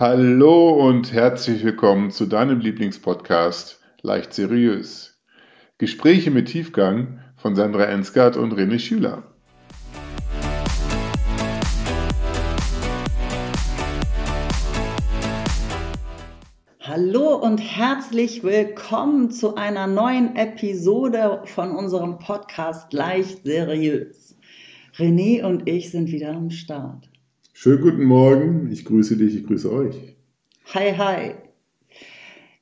Hallo und herzlich willkommen zu deinem Lieblingspodcast Leicht Seriös. Gespräche mit Tiefgang von Sandra Ensgard und René Schüler. Hallo und herzlich willkommen zu einer neuen Episode von unserem Podcast Leicht Seriös. René und ich sind wieder am Start. Schönen guten Morgen, ich grüße dich, ich grüße euch. Hi, hi.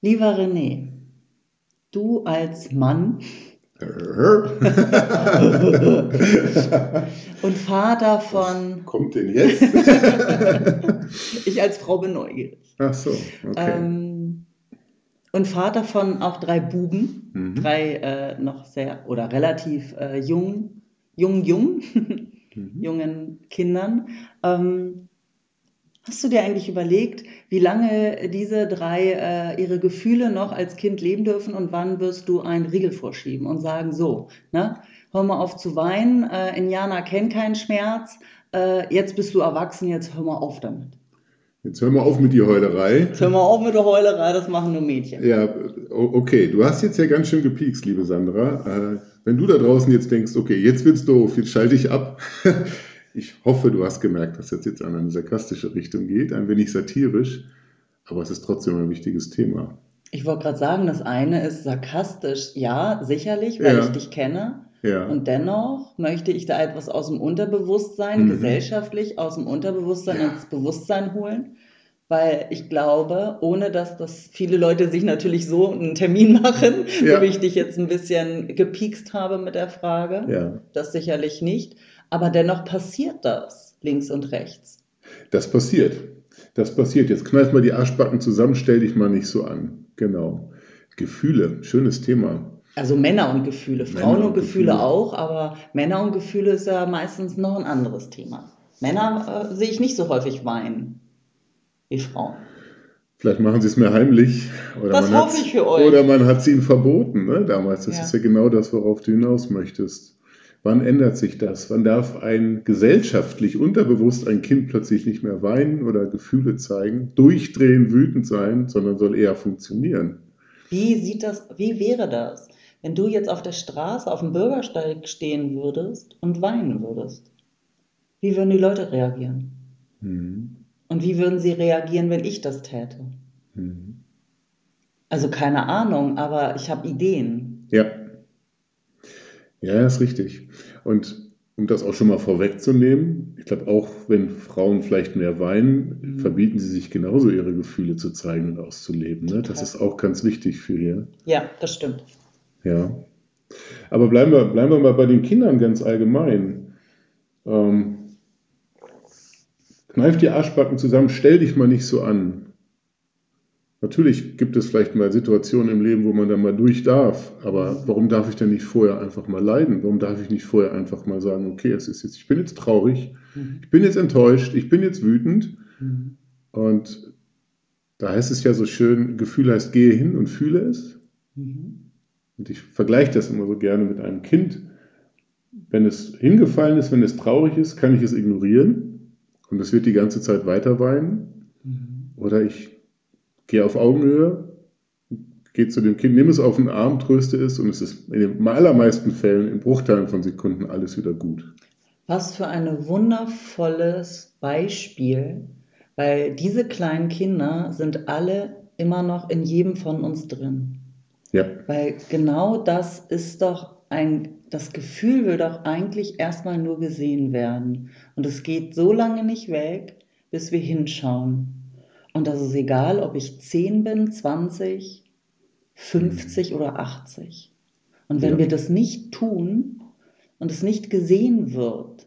Lieber René, du als Mann und Vater von. Was kommt denn jetzt? ich als Frau bin neugierig. Ach so, okay. Ähm, und Vater von auch drei Buben, mhm. drei äh, noch sehr oder relativ äh, jung, jung, jung, mhm. jungen Kindern. Ähm, hast du dir eigentlich überlegt, wie lange diese drei äh, ihre Gefühle noch als Kind leben dürfen und wann wirst du einen Riegel vorschieben und sagen, so, ne, hör mal auf zu weinen, äh, Indianer kennen keinen Schmerz, äh, jetzt bist du erwachsen, jetzt hör mal auf damit. Jetzt hör mal auf mit der Heulerei. Jetzt hör mal auf mit der Heulerei, das machen nur Mädchen. Ja, okay, du hast jetzt ja ganz schön gepiekst, liebe Sandra. Äh, wenn du da draußen jetzt denkst, okay, jetzt wird's doof, jetzt schalte ich ab. Ich hoffe, du hast gemerkt, dass das jetzt an eine sarkastische Richtung geht, ein wenig satirisch, aber es ist trotzdem ein wichtiges Thema. Ich wollte gerade sagen, das eine ist sarkastisch, ja, sicherlich, weil ja. ich dich kenne. Ja. Und dennoch möchte ich da etwas aus dem Unterbewusstsein, mhm. gesellschaftlich aus dem Unterbewusstsein ja. ins Bewusstsein holen. Weil ich glaube, ohne dass das viele Leute sich natürlich so einen Termin machen, ja. so wie ich dich jetzt ein bisschen gepiekst habe mit der Frage, ja. das sicherlich nicht. Aber dennoch passiert das links und rechts. Das passiert. Das passiert. Jetzt kneif mal die Arschbacken zusammen, stell dich mal nicht so an. Genau. Gefühle, schönes Thema. Also Männer und Gefühle, Frauen und, und Gefühle, Gefühle auch, aber Männer und Gefühle ist ja meistens noch ein anderes Thema. Männer äh, sehe ich nicht so häufig weinen wie Frauen. Vielleicht machen sie es mehr heimlich. Oder das hoffe ich für euch. Oder man hat es ihnen verboten. Ne? Damals, das ja. ist ja genau das, worauf du hinaus möchtest. Wann ändert sich das? Wann darf ein gesellschaftlich unterbewusst ein Kind plötzlich nicht mehr weinen oder Gefühle zeigen, durchdrehen, wütend sein, sondern soll eher funktionieren? Wie sieht das, wie wäre das, wenn du jetzt auf der Straße, auf dem Bürgersteig stehen würdest und weinen würdest? Wie würden die Leute reagieren? Mhm. Und wie würden sie reagieren, wenn ich das täte? Mhm. Also keine Ahnung, aber ich habe Ideen. Ja. Ja, ist richtig. Und um das auch schon mal vorwegzunehmen, ich glaube auch, wenn Frauen vielleicht mehr weinen, mhm. verbieten sie sich genauso ihre Gefühle zu zeigen und auszuleben. Ne? Das ist auch ganz wichtig für hier. Ja, das stimmt. Ja. Aber bleiben wir, bleiben wir mal bei den Kindern ganz allgemein. Ähm, kneif die Arschbacken zusammen, stell dich mal nicht so an. Natürlich gibt es vielleicht mal Situationen im Leben, wo man dann mal durch darf, aber warum darf ich denn nicht vorher einfach mal leiden? Warum darf ich nicht vorher einfach mal sagen, okay, es ist jetzt, ich bin jetzt traurig, mhm. ich bin jetzt enttäuscht, ich bin jetzt wütend mhm. und da heißt es ja so schön, Gefühl heißt gehe hin und fühle es. Mhm. Und ich vergleiche das immer so gerne mit einem Kind. Wenn es hingefallen ist, wenn es traurig ist, kann ich es ignorieren und es wird die ganze Zeit weiter weinen. Mhm. Oder ich Geh auf Augenhöhe, geh zu dem Kind, nimm es auf den Arm, tröste es und es ist in den allermeisten Fällen in Bruchteilen von Sekunden alles wieder gut. Was für ein wundervolles Beispiel, weil diese kleinen Kinder sind alle immer noch in jedem von uns drin. Ja. Weil genau das ist doch ein, das Gefühl will doch eigentlich erstmal nur gesehen werden. Und es geht so lange nicht weg, bis wir hinschauen. Und das ist egal, ob ich 10 bin, 20, 50 mhm. oder 80. Und wenn ja. wir das nicht tun und es nicht gesehen wird,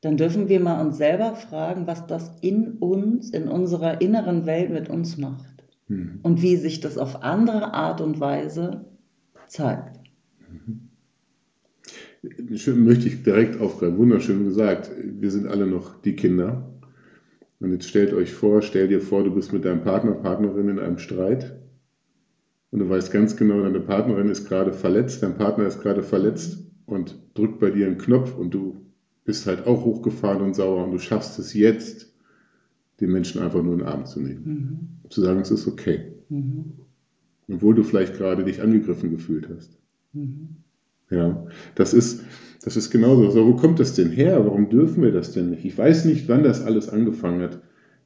dann dürfen wir mal uns selber fragen, was das in uns, in unserer inneren Welt mit uns macht. Mhm. Und wie sich das auf andere Art und Weise zeigt. Mhm. Schön möchte ich direkt aufgreifen. Wunderschön gesagt. Wir sind alle noch die Kinder. Und jetzt stellt euch vor, stell dir vor, du bist mit deinem Partner, Partnerin in einem Streit und du weißt ganz genau, deine Partnerin ist gerade verletzt, dein Partner ist gerade verletzt und drückt bei dir einen Knopf und du bist halt auch hochgefahren und sauer und du schaffst es jetzt, den Menschen einfach nur in den Arm zu nehmen. Mhm. Zu sagen, es ist okay. Mhm. Obwohl du vielleicht gerade dich angegriffen gefühlt hast. Mhm. Ja, das ist, das ist genauso. Also, wo kommt das denn her? Warum dürfen wir das denn nicht? Ich weiß nicht, wann das alles angefangen hat,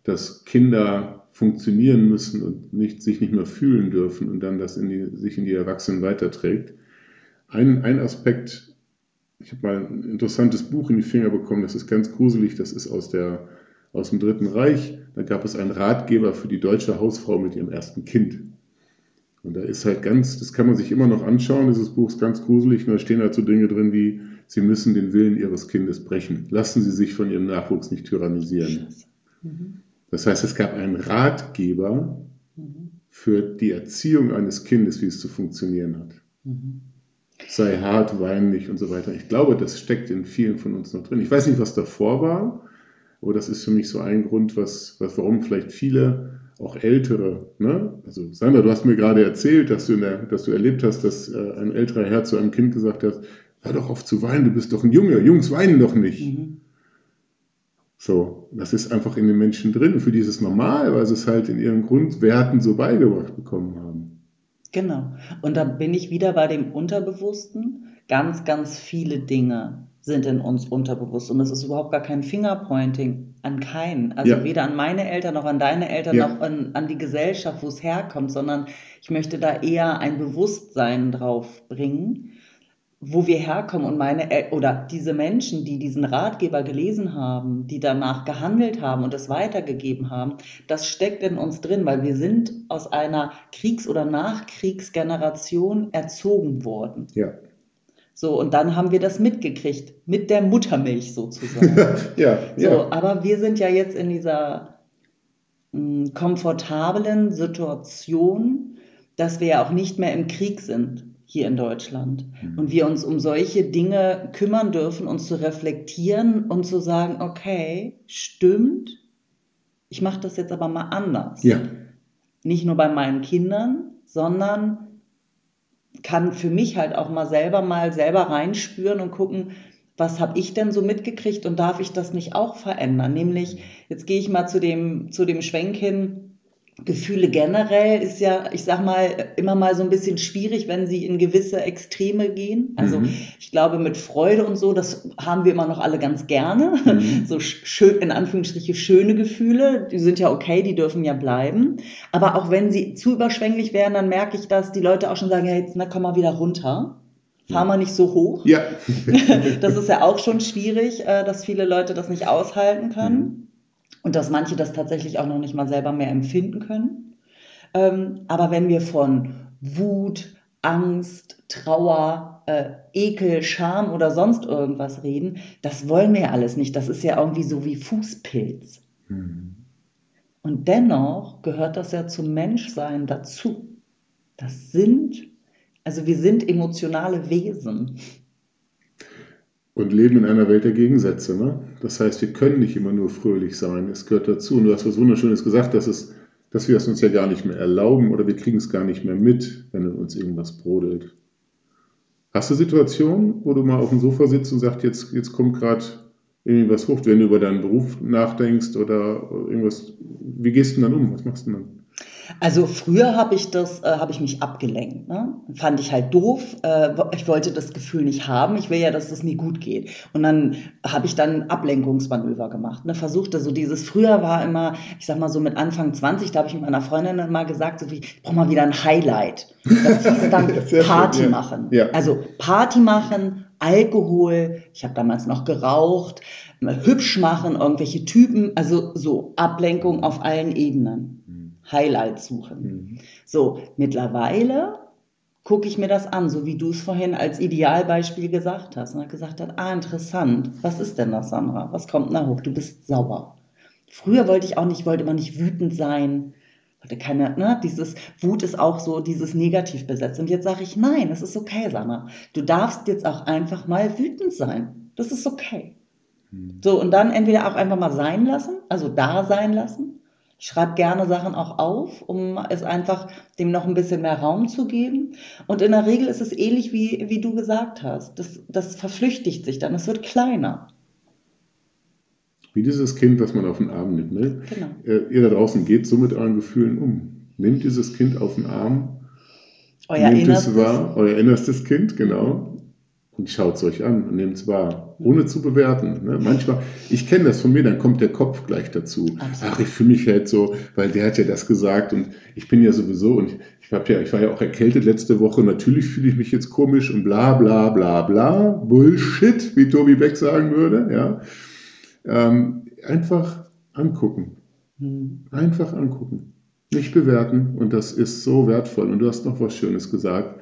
dass Kinder funktionieren müssen und nicht, sich nicht mehr fühlen dürfen und dann das in die, sich in die Erwachsenen weiterträgt. Ein, ein Aspekt, ich habe mal ein interessantes Buch in die Finger bekommen, das ist ganz gruselig, das ist aus, der, aus dem Dritten Reich. Da gab es einen Ratgeber für die deutsche Hausfrau mit ihrem ersten Kind. Und da ist halt ganz, das kann man sich immer noch anschauen, dieses Buch ist ganz gruselig und da stehen halt so Dinge drin wie, Sie müssen den Willen Ihres Kindes brechen. Lassen Sie sich von Ihrem Nachwuchs nicht tyrannisieren. Mhm. Das heißt, es gab einen Ratgeber mhm. für die Erziehung eines Kindes, wie es zu funktionieren hat. Mhm. Sei hart, wein nicht und so weiter. Ich glaube, das steckt in vielen von uns noch drin. Ich weiß nicht, was davor war, aber das ist für mich so ein Grund, was, was warum vielleicht viele auch ältere, ne? also Sandra, du hast mir gerade erzählt, dass du, der, dass du erlebt hast, dass äh, ein älterer Herr zu einem Kind gesagt hat, hör doch auf zu weinen, du bist doch ein Junge, Jungs weinen doch nicht. Mhm. So, das ist einfach in den Menschen drin. Für die ist es normal, weil sie es halt in ihren Grundwerten so beigebracht bekommen haben. Genau. Und da bin ich wieder bei dem Unterbewussten. Ganz, ganz viele Dinge sind in uns unterbewusst. Und es ist überhaupt gar kein Fingerpointing an keinen. Also ja. weder an meine Eltern noch an deine Eltern ja. noch an, an die Gesellschaft, wo es herkommt, sondern ich möchte da eher ein Bewusstsein drauf bringen wo wir herkommen und meine El oder diese Menschen, die diesen Ratgeber gelesen haben, die danach gehandelt haben und es weitergegeben haben, das steckt in uns drin, weil wir sind aus einer Kriegs- oder Nachkriegsgeneration erzogen worden. Ja. So, und dann haben wir das mitgekriegt, mit der Muttermilch sozusagen. ja, so, ja. Aber wir sind ja jetzt in dieser mh, hm, komfortablen Situation, dass wir ja auch nicht mehr im Krieg sind hier in Deutschland. Mhm. Und wir uns um solche Dinge kümmern dürfen, uns zu reflektieren und zu sagen, okay, stimmt, ich mache das jetzt aber mal anders. Ja. Nicht nur bei meinen Kindern, sondern kann für mich halt auch mal selber mal selber reinspüren und gucken, was habe ich denn so mitgekriegt und darf ich das nicht auch verändern? Nämlich, jetzt gehe ich mal zu dem, zu dem Schwenk hin, Gefühle generell ist ja, ich sag mal, immer mal so ein bisschen schwierig, wenn sie in gewisse Extreme gehen. Also mhm. ich glaube, mit Freude und so, das haben wir immer noch alle ganz gerne. Mhm. So schön, in Anführungsstriche schöne Gefühle, die sind ja okay, die dürfen ja bleiben. Aber auch wenn sie zu überschwänglich werden, dann merke ich, dass die Leute auch schon sagen, hey, na komm mal wieder runter. Fahr mal nicht so hoch. Ja. das ist ja auch schon schwierig, äh, dass viele Leute das nicht aushalten können. Und dass manche das tatsächlich auch noch nicht mal selber mehr empfinden können. Ähm, aber wenn wir von Wut, Angst, Trauer, äh, Ekel, Scham oder sonst irgendwas reden, das wollen wir ja alles nicht. Das ist ja irgendwie so wie Fußpilz. Mhm. Und dennoch gehört das ja zum Menschsein dazu. Das sind, also wir sind emotionale Wesen und leben in einer Welt der Gegensätze. Ne? Das heißt, wir können nicht immer nur fröhlich sein. Es gehört dazu. Und du hast was Wunderschönes gesagt, dass, es, dass wir es uns ja gar nicht mehr erlauben oder wir kriegen es gar nicht mehr mit, wenn in uns irgendwas brodelt. Hast du Situationen, wo du mal auf dem Sofa sitzt und sagst, jetzt, jetzt kommt gerade irgendwas hoch, wenn du über deinen Beruf nachdenkst oder irgendwas, wie gehst du dann um? Was machst du dann? Also früher habe ich das, äh, habe ich mich abgelenkt. Ne? Fand ich halt doof. Äh, ich wollte das Gefühl nicht haben. Ich will ja, dass es mir gut geht. Und dann habe ich dann Ablenkungsmanöver gemacht. Ne? Versuchte so dieses, früher war immer, ich sag mal so mit Anfang 20, da habe ich mit meiner Freundin dann mal gesagt, so wie, ich brauche mal wieder ein Highlight. Das hieß dann Party schön, ja. machen. Ja. Also Party machen, Alkohol, ich habe damals noch geraucht, hübsch machen, irgendwelche Typen, also so Ablenkung auf allen Ebenen. Highlights suchen. Mhm. So, mittlerweile gucke ich mir das an, so wie du es vorhin als Idealbeispiel gesagt hast. Und gesagt hat, ah, interessant, was ist denn das, Sandra? Was kommt da hoch? Du bist sauer. Früher wollte ich auch nicht, wollte immer nicht wütend sein. Wollte keine, ne, dieses Wut ist auch so dieses negativ besetzt. Und jetzt sage ich, nein, es ist okay, Sandra. Du darfst jetzt auch einfach mal wütend sein. Das ist okay. Mhm. So, und dann entweder auch einfach mal sein lassen, also da sein lassen, ich schreibe gerne Sachen auch auf, um es einfach dem noch ein bisschen mehr Raum zu geben. Und in der Regel ist es ähnlich wie, wie du gesagt hast. Das, das verflüchtigt sich dann, es wird kleiner. Wie dieses Kind, was man auf den Arm nimmt. Ne? Genau. Äh, ihr da draußen geht so mit euren Gefühlen um. Nehmt dieses Kind auf den Arm. Euer nehmt es wahr, euer innerstes Kind, genau schaut es euch an und nehmt es wahr, ohne zu bewerten. Ne? Manchmal, ich kenne das von mir, dann kommt der Kopf gleich dazu. Absolut. Ach, ich fühle mich halt so, weil der hat ja das gesagt und ich bin ja sowieso und ich, hab ja, ich war ja auch erkältet letzte Woche, natürlich fühle ich mich jetzt komisch und bla bla bla bla, Bullshit, wie Tobi Beck sagen würde. Ja? Ähm, einfach angucken. Hm. Einfach angucken. Nicht bewerten und das ist so wertvoll. Und du hast noch was Schönes gesagt.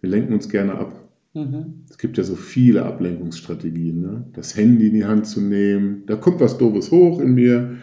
Wir lenken uns gerne ab. Mhm. Es gibt ja so viele Ablenkungsstrategien. Ne? Das Handy in die Hand zu nehmen, da kommt was Doofes hoch in mir.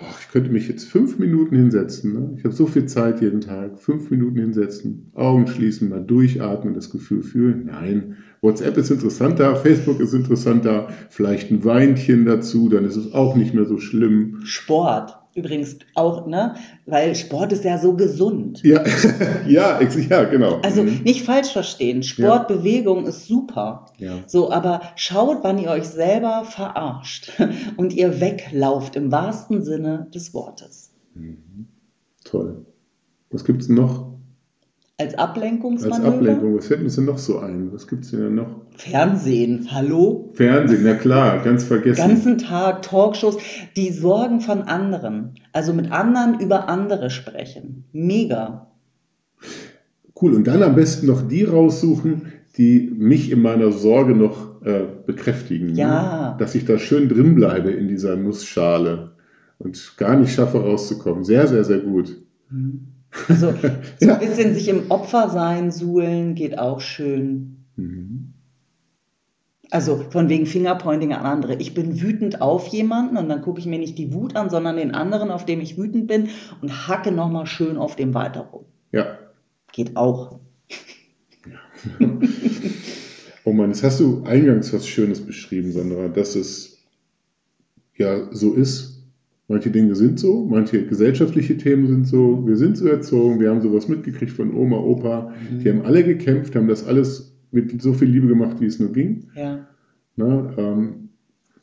Oh, ich könnte mich jetzt fünf Minuten hinsetzen. Ne? Ich habe so viel Zeit jeden Tag. Fünf Minuten hinsetzen, Augen schließen, mal durchatmen, das Gefühl fühlen. Nein, WhatsApp ist interessanter, Facebook ist interessanter, vielleicht ein Weinchen dazu, dann ist es auch nicht mehr so schlimm. Sport übrigens auch, ne? Weil Sport ist ja so gesund. Ja, ja, ja, genau. Also mhm. nicht falsch verstehen. Sport, ja. Bewegung ist super. Ja. So, aber schaut, wann ihr euch selber verarscht und ihr weglauft im wahrsten Sinne des Wortes. Mhm. Toll. Was gibt es noch? Als Ablenkungsmanöver? Als Ablenkung. Was fällt uns denn noch so ein? Was gibt es denn noch? Fernsehen, hallo? Fernsehen, na klar, ganz vergessen. Ganzen Tag Talkshows, die Sorgen von anderen. Also mit anderen über andere sprechen. Mega. Cool, und dann am besten noch die raussuchen, die mich in meiner Sorge noch äh, bekräftigen. Ne? Ja. Ne? Dass ich da schön drin bleibe in dieser Nussschale und gar nicht schaffe rauszukommen. Sehr, sehr, sehr gut. Mhm. Also so ja. ein bisschen sich im Opfersein suhlen geht auch schön. Mhm. Also von wegen Fingerpointing an andere. Ich bin wütend auf jemanden und dann gucke ich mir nicht die Wut an, sondern den anderen, auf dem ich wütend bin und hacke nochmal schön auf dem weiter rum. Ja. Geht auch. Ja. oh Mann, jetzt hast du eingangs was Schönes beschrieben, Sandra, dass es ja so ist, Manche Dinge sind so, manche gesellschaftliche Themen sind so, wir sind so erzogen, wir haben sowas mitgekriegt von Oma, Opa, mhm. die haben alle gekämpft, haben das alles mit so viel Liebe gemacht, wie es nur ging. Ja. Na, ähm,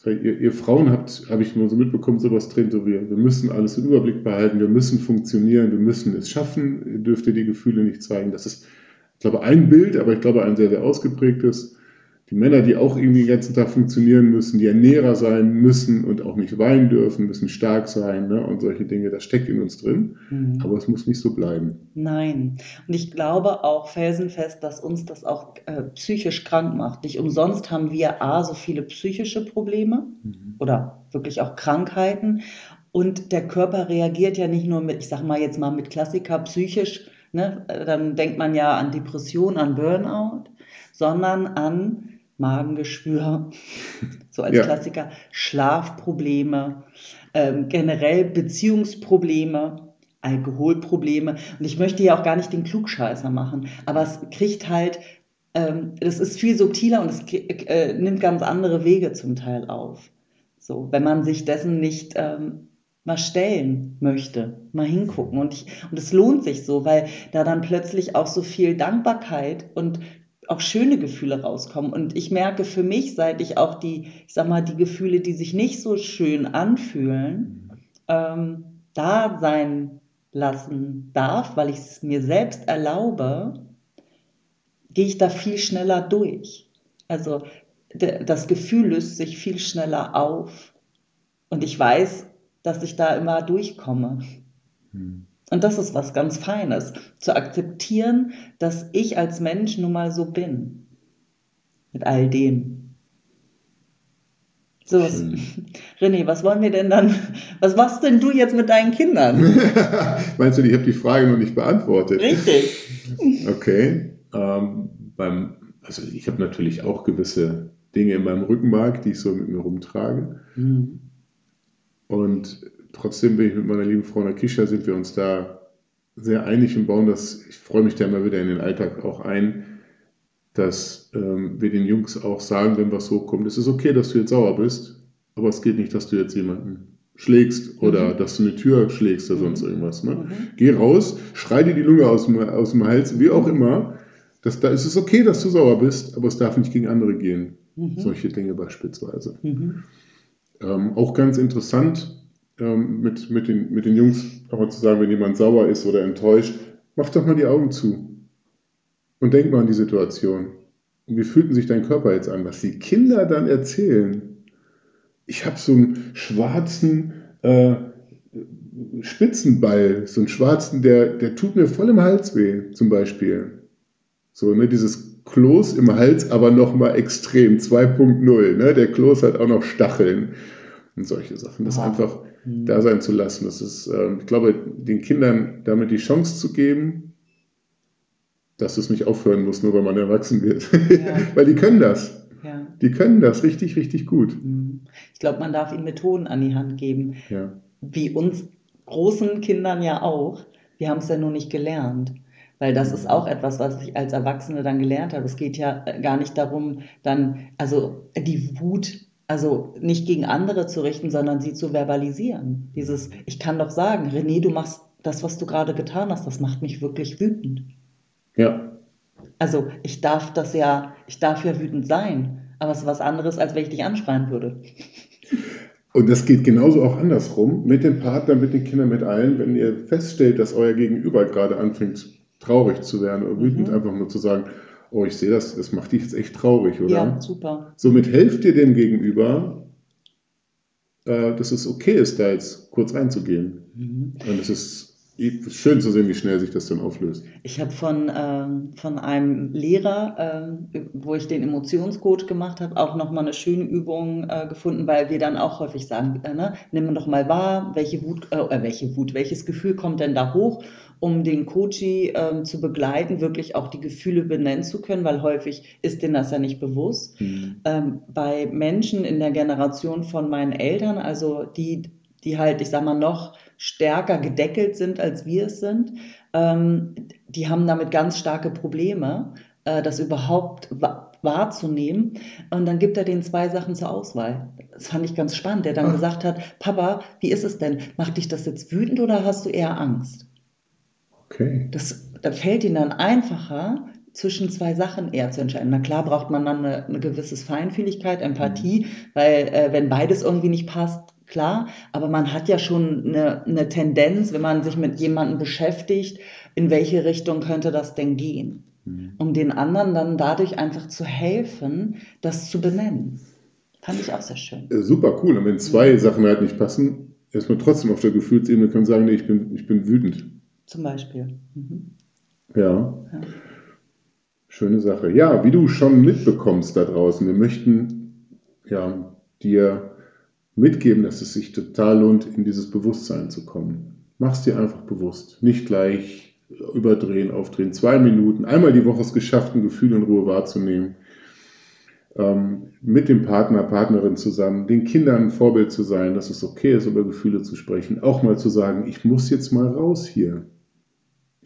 ihr, ihr, Frauen habt, habe ich mal so mitbekommen, sowas drin, so wir, wir müssen alles im Überblick behalten, wir müssen funktionieren, wir müssen es schaffen, ihr dürft ihr die Gefühle nicht zeigen. Das ist, ich glaube, ein Bild, aber ich glaube, ein sehr, sehr ausgeprägtes die Männer, die auch irgendwie den ganzen Tag funktionieren müssen, die Ernährer sein müssen und auch nicht weinen dürfen, müssen stark sein ne? und solche Dinge, das steckt in uns drin. Mhm. Aber es muss nicht so bleiben. Nein. Und ich glaube auch felsenfest, dass uns das auch äh, psychisch krank macht. Nicht umsonst haben wir A, so viele psychische Probleme mhm. oder wirklich auch Krankheiten. Und der Körper reagiert ja nicht nur mit, ich sag mal jetzt mal mit Klassiker psychisch, ne? dann denkt man ja an Depression, an Burnout, sondern an Magengeschwür, so als ja. Klassiker, Schlafprobleme, ähm, generell Beziehungsprobleme, Alkoholprobleme. Und ich möchte ja auch gar nicht den Klugscheißer machen, aber es kriegt halt, ähm, das ist viel subtiler und es äh, nimmt ganz andere Wege zum Teil auf. So, wenn man sich dessen nicht ähm, mal stellen möchte, mal hingucken. Und, ich, und es lohnt sich so, weil da dann plötzlich auch so viel Dankbarkeit und auch schöne Gefühle rauskommen. Und ich merke für mich, seit ich auch die, ich sag mal, die Gefühle, die sich nicht so schön anfühlen, ähm, da sein lassen darf, weil ich es mir selbst erlaube, gehe ich da viel schneller durch. Also das Gefühl löst sich viel schneller auf. Und ich weiß, dass ich da immer durchkomme. Hm. Und das ist was ganz Feines, zu akzeptieren, dass ich als Mensch nun mal so bin. Mit all dem. So, was, René, was wollen wir denn dann, was machst denn du jetzt mit deinen Kindern? Meinst du, ich habe die Frage noch nicht beantwortet? Richtig. Okay. Ähm, beim, also ich habe natürlich auch gewisse Dinge in meinem Rückenmark, die ich so mit mir rumtrage. Mhm. Und trotzdem bin ich mit meiner lieben Frau Nakisha, sind wir uns da sehr einig und bauen das, ich freue mich da immer wieder in den Alltag auch ein, dass ähm, wir den Jungs auch sagen, wenn was hochkommt, es ist okay, dass du jetzt sauer bist, aber es geht nicht, dass du jetzt jemanden schlägst oder mhm. dass du eine Tür schlägst oder sonst mhm. irgendwas. Ne? Mhm. Geh raus, schrei dir die Lunge aus dem, aus dem Hals, wie auch immer. Das, da ist es okay, dass du sauer bist, aber es darf nicht gegen andere gehen. Mhm. Solche Dinge beispielsweise. Mhm. Ähm, auch ganz interessant, ähm, mit, mit, den, mit den Jungs auch mal zu sagen, wenn jemand sauer ist oder enttäuscht, mach doch mal die Augen zu und denk mal an die Situation. Und wie fühlt sich dein Körper jetzt an? Was die Kinder dann erzählen. Ich habe so einen schwarzen äh, Spitzenball, so einen schwarzen, der, der tut mir voll im Hals weh, zum Beispiel. So, ne, dieses Kloß im Hals, aber nochmal extrem, 2.0. Ne? Der Kloß hat auch noch Stacheln und solche Sachen. Das wow. einfach mhm. da sein zu lassen. Das ist, äh, ich glaube, den Kindern damit die Chance zu geben, dass es nicht aufhören muss, nur weil man erwachsen wird. Ja. weil die können das. Ja. Die können das richtig, richtig gut. Mhm. Ich glaube, man darf ihnen Methoden an die Hand geben. Ja. Wie uns großen Kindern ja auch. Wir haben es ja nur nicht gelernt. Weil das ist auch etwas, was ich als Erwachsene dann gelernt habe. Es geht ja gar nicht darum, dann, also die Wut also nicht gegen andere zu richten, sondern sie zu verbalisieren. Dieses, ich kann doch sagen, René, du machst das, was du gerade getan hast, das macht mich wirklich wütend. Ja. Also ich darf das ja, ich darf ja wütend sein, aber es ist was anderes, als wenn ich dich anschreien würde. Und das geht genauso auch andersrum, mit dem Partner, mit den Kindern, mit allen, wenn ihr feststellt, dass euer Gegenüber gerade anfängt, traurig zu werden oder wütend, mhm. einfach nur zu sagen, oh, ich sehe das, das macht dich jetzt echt traurig, oder? Ja, super. Somit helft ihr dem Gegenüber, äh, dass es okay ist, da jetzt kurz reinzugehen. Mhm. Und es ist schön zu sehen, wie schnell sich das dann auflöst. Ich habe von, ähm, von einem Lehrer, ähm, wo ich den Emotionscode gemacht habe, auch nochmal eine schöne Übung äh, gefunden, weil wir dann auch häufig sagen, äh, ne, nimm doch mal wahr, welche Wut, äh, äh, welche Wut, welches Gefühl kommt denn da hoch um den Coachie ähm, zu begleiten, wirklich auch die Gefühle benennen zu können, weil häufig ist denen das ja nicht bewusst. Mhm. Ähm, bei Menschen in der Generation von meinen Eltern, also die, die halt, ich sag mal, noch stärker gedeckelt sind, als wir es sind, ähm, die haben damit ganz starke Probleme, äh, das überhaupt wahrzunehmen. Und dann gibt er den zwei Sachen zur Auswahl. Das fand ich ganz spannend, der dann Ach. gesagt hat, Papa, wie ist es denn? Macht dich das jetzt wütend oder hast du eher Angst? Okay. Das, da fällt ihnen dann einfacher, zwischen zwei Sachen eher zu entscheiden. Na klar braucht man dann eine, eine gewisse Feinfühligkeit, Empathie, mhm. weil äh, wenn beides irgendwie nicht passt, klar, aber man hat ja schon eine, eine Tendenz, wenn man sich mit jemandem beschäftigt, in welche Richtung könnte das denn gehen? Mhm. Um den anderen dann dadurch einfach zu helfen, das zu benennen. Fand ich auch sehr schön. Äh, super cool. Und wenn zwei mhm. Sachen halt nicht passen, ist man trotzdem auf der Gefühlsebene kann sagen, nee, ich bin, ich bin wütend. Zum Beispiel. Mhm. Ja. ja. Schöne Sache. Ja, wie du schon mitbekommst da draußen, wir möchten ja, dir mitgeben, dass es sich total lohnt, in dieses Bewusstsein zu kommen. Mach's dir einfach bewusst. Nicht gleich überdrehen, aufdrehen. Zwei Minuten, einmal die Woche es geschafft, ein Gefühl in Ruhe wahrzunehmen. Ähm, mit dem Partner, Partnerin zusammen, den Kindern ein Vorbild zu sein, dass es okay ist, über Gefühle zu sprechen. Auch mal zu sagen, ich muss jetzt mal raus hier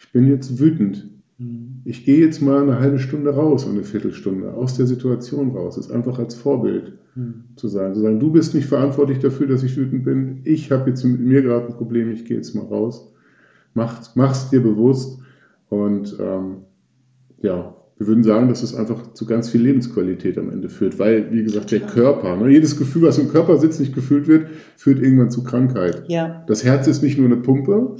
ich bin jetzt wütend. Mhm. Ich gehe jetzt mal eine halbe Stunde raus, eine Viertelstunde aus der Situation raus. Das ist einfach als Vorbild mhm. zu sagen. Zu sagen, du bist nicht verantwortlich dafür, dass ich wütend bin. Ich habe jetzt mit mir gerade ein Problem, ich gehe jetzt mal raus. Mach, mach's dir bewusst. Und ähm, ja, wir würden sagen, dass es einfach zu ganz viel Lebensqualität am Ende führt, weil, wie gesagt, der Körper, ne, jedes Gefühl, was im Körper sitzt, nicht gefühlt wird, führt irgendwann zu Krankheit. Ja. Das Herz ist nicht nur eine Pumpe,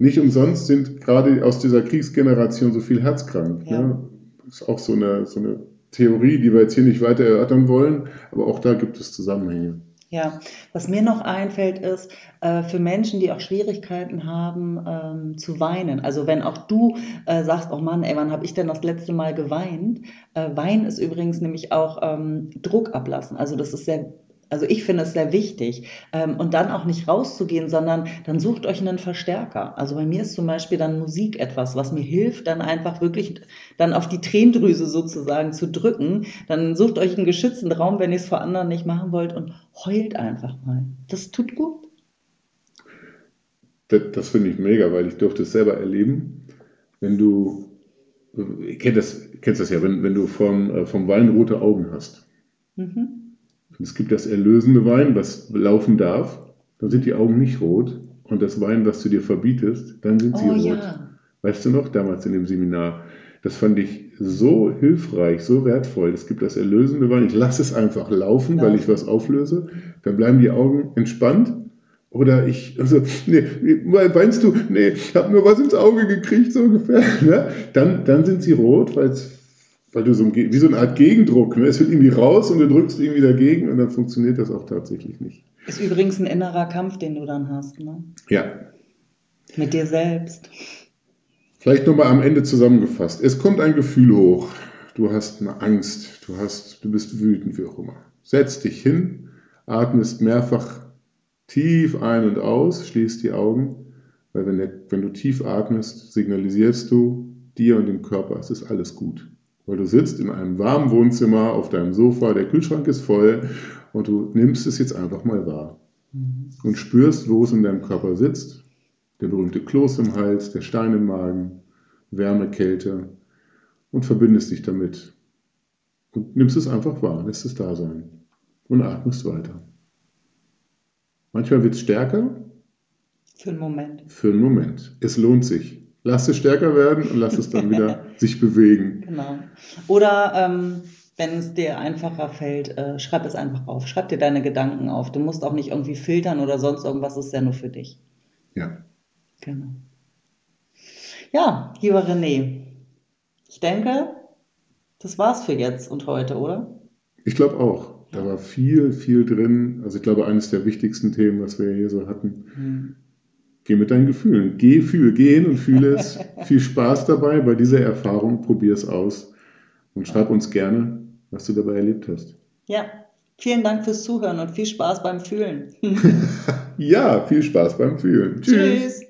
nicht umsonst sind gerade aus dieser Kriegsgeneration so viel herzkrank. Ja. Ne? Das ist auch so eine, so eine Theorie, die wir jetzt hier nicht weiter erörtern wollen, aber auch da gibt es Zusammenhänge. Ja, was mir noch einfällt, ist äh, für Menschen, die auch Schwierigkeiten haben ähm, zu weinen. Also wenn auch du äh, sagst, oh Mann, ey, wann habe ich denn das letzte Mal geweint? Äh, Weinen ist übrigens nämlich auch ähm, Druck ablassen. Also das ist sehr also ich finde es sehr wichtig. Ähm, und dann auch nicht rauszugehen, sondern dann sucht euch einen Verstärker. Also bei mir ist zum Beispiel dann Musik etwas, was mir hilft, dann einfach wirklich dann auf die Tränendrüse sozusagen zu drücken. Dann sucht euch einen geschützten Raum, wenn ihr es vor anderen nicht machen wollt und heult einfach mal. Das tut gut. Das, das finde ich mega, weil ich durfte es selber erleben. Wenn du, kennst das, kennst das ja, wenn, wenn du vom, äh, vom Wein rote Augen hast. Mhm es gibt das erlösende Wein, was laufen darf. Dann sind die Augen nicht rot. Und das Wein, was du dir verbietest, dann sind sie oh, rot. Ja. Weißt du noch, damals in dem Seminar? Das fand ich so hilfreich, so wertvoll. Es gibt das Erlösende, weil ich lasse es einfach laufen, ja. weil ich was auflöse. Dann bleiben die Augen entspannt. Oder ich, also, nee, weinst du? Nee, ich habe nur was ins Auge gekriegt, so ungefähr. Ne? Dann, dann sind sie rot, weil weil du so wie so eine Art Gegendruck, ne? es wird irgendwie raus und du drückst irgendwie dagegen und dann funktioniert das auch tatsächlich nicht. Ist übrigens ein innerer Kampf, den du dann hast, ne? Ja. Mit dir selbst. Vielleicht nochmal am Ende zusammengefasst. Es kommt ein Gefühl hoch. Du hast eine Angst, du, hast, du bist wütend, wie auch immer. Setz dich hin, atmest mehrfach tief ein und aus, schließt die Augen, weil wenn, der, wenn du tief atmest, signalisierst du dir und dem Körper, es ist alles gut. Weil du sitzt in einem warmen Wohnzimmer auf deinem Sofa, der Kühlschrank ist voll und du nimmst es jetzt einfach mal wahr. Und spürst, wo es in deinem Körper sitzt, der berühmte Kloß im Hals, der Stein im Magen, Wärme, Kälte und verbindest dich damit. Und nimmst es einfach wahr, lässt es da sein und atmest weiter. Manchmal wird es stärker. Für einen Moment. Für einen Moment. Es lohnt sich. Lass es stärker werden und lass es dann wieder sich bewegen. Genau. Oder ähm, wenn es dir einfacher fällt, äh, schreib es einfach auf. Schreib dir deine Gedanken auf. Du musst auch nicht irgendwie filtern oder sonst irgendwas, es ist ja nur für dich. Ja. Genau. Ja, lieber René, ich denke, das war's für jetzt und heute, oder? Ich glaube auch. Da war viel, viel drin. Also ich glaube, eines der wichtigsten Themen, was wir hier so hatten. Hm. Geh mit deinen Gefühlen. Geh, fühle, gehen und fühle es. viel Spaß dabei bei dieser Erfahrung. Probier es aus. Und schreib uns gerne, was du dabei erlebt hast. Ja, vielen Dank fürs Zuhören und viel Spaß beim Fühlen. ja, viel Spaß beim Fühlen. Tschüss. Tschüss.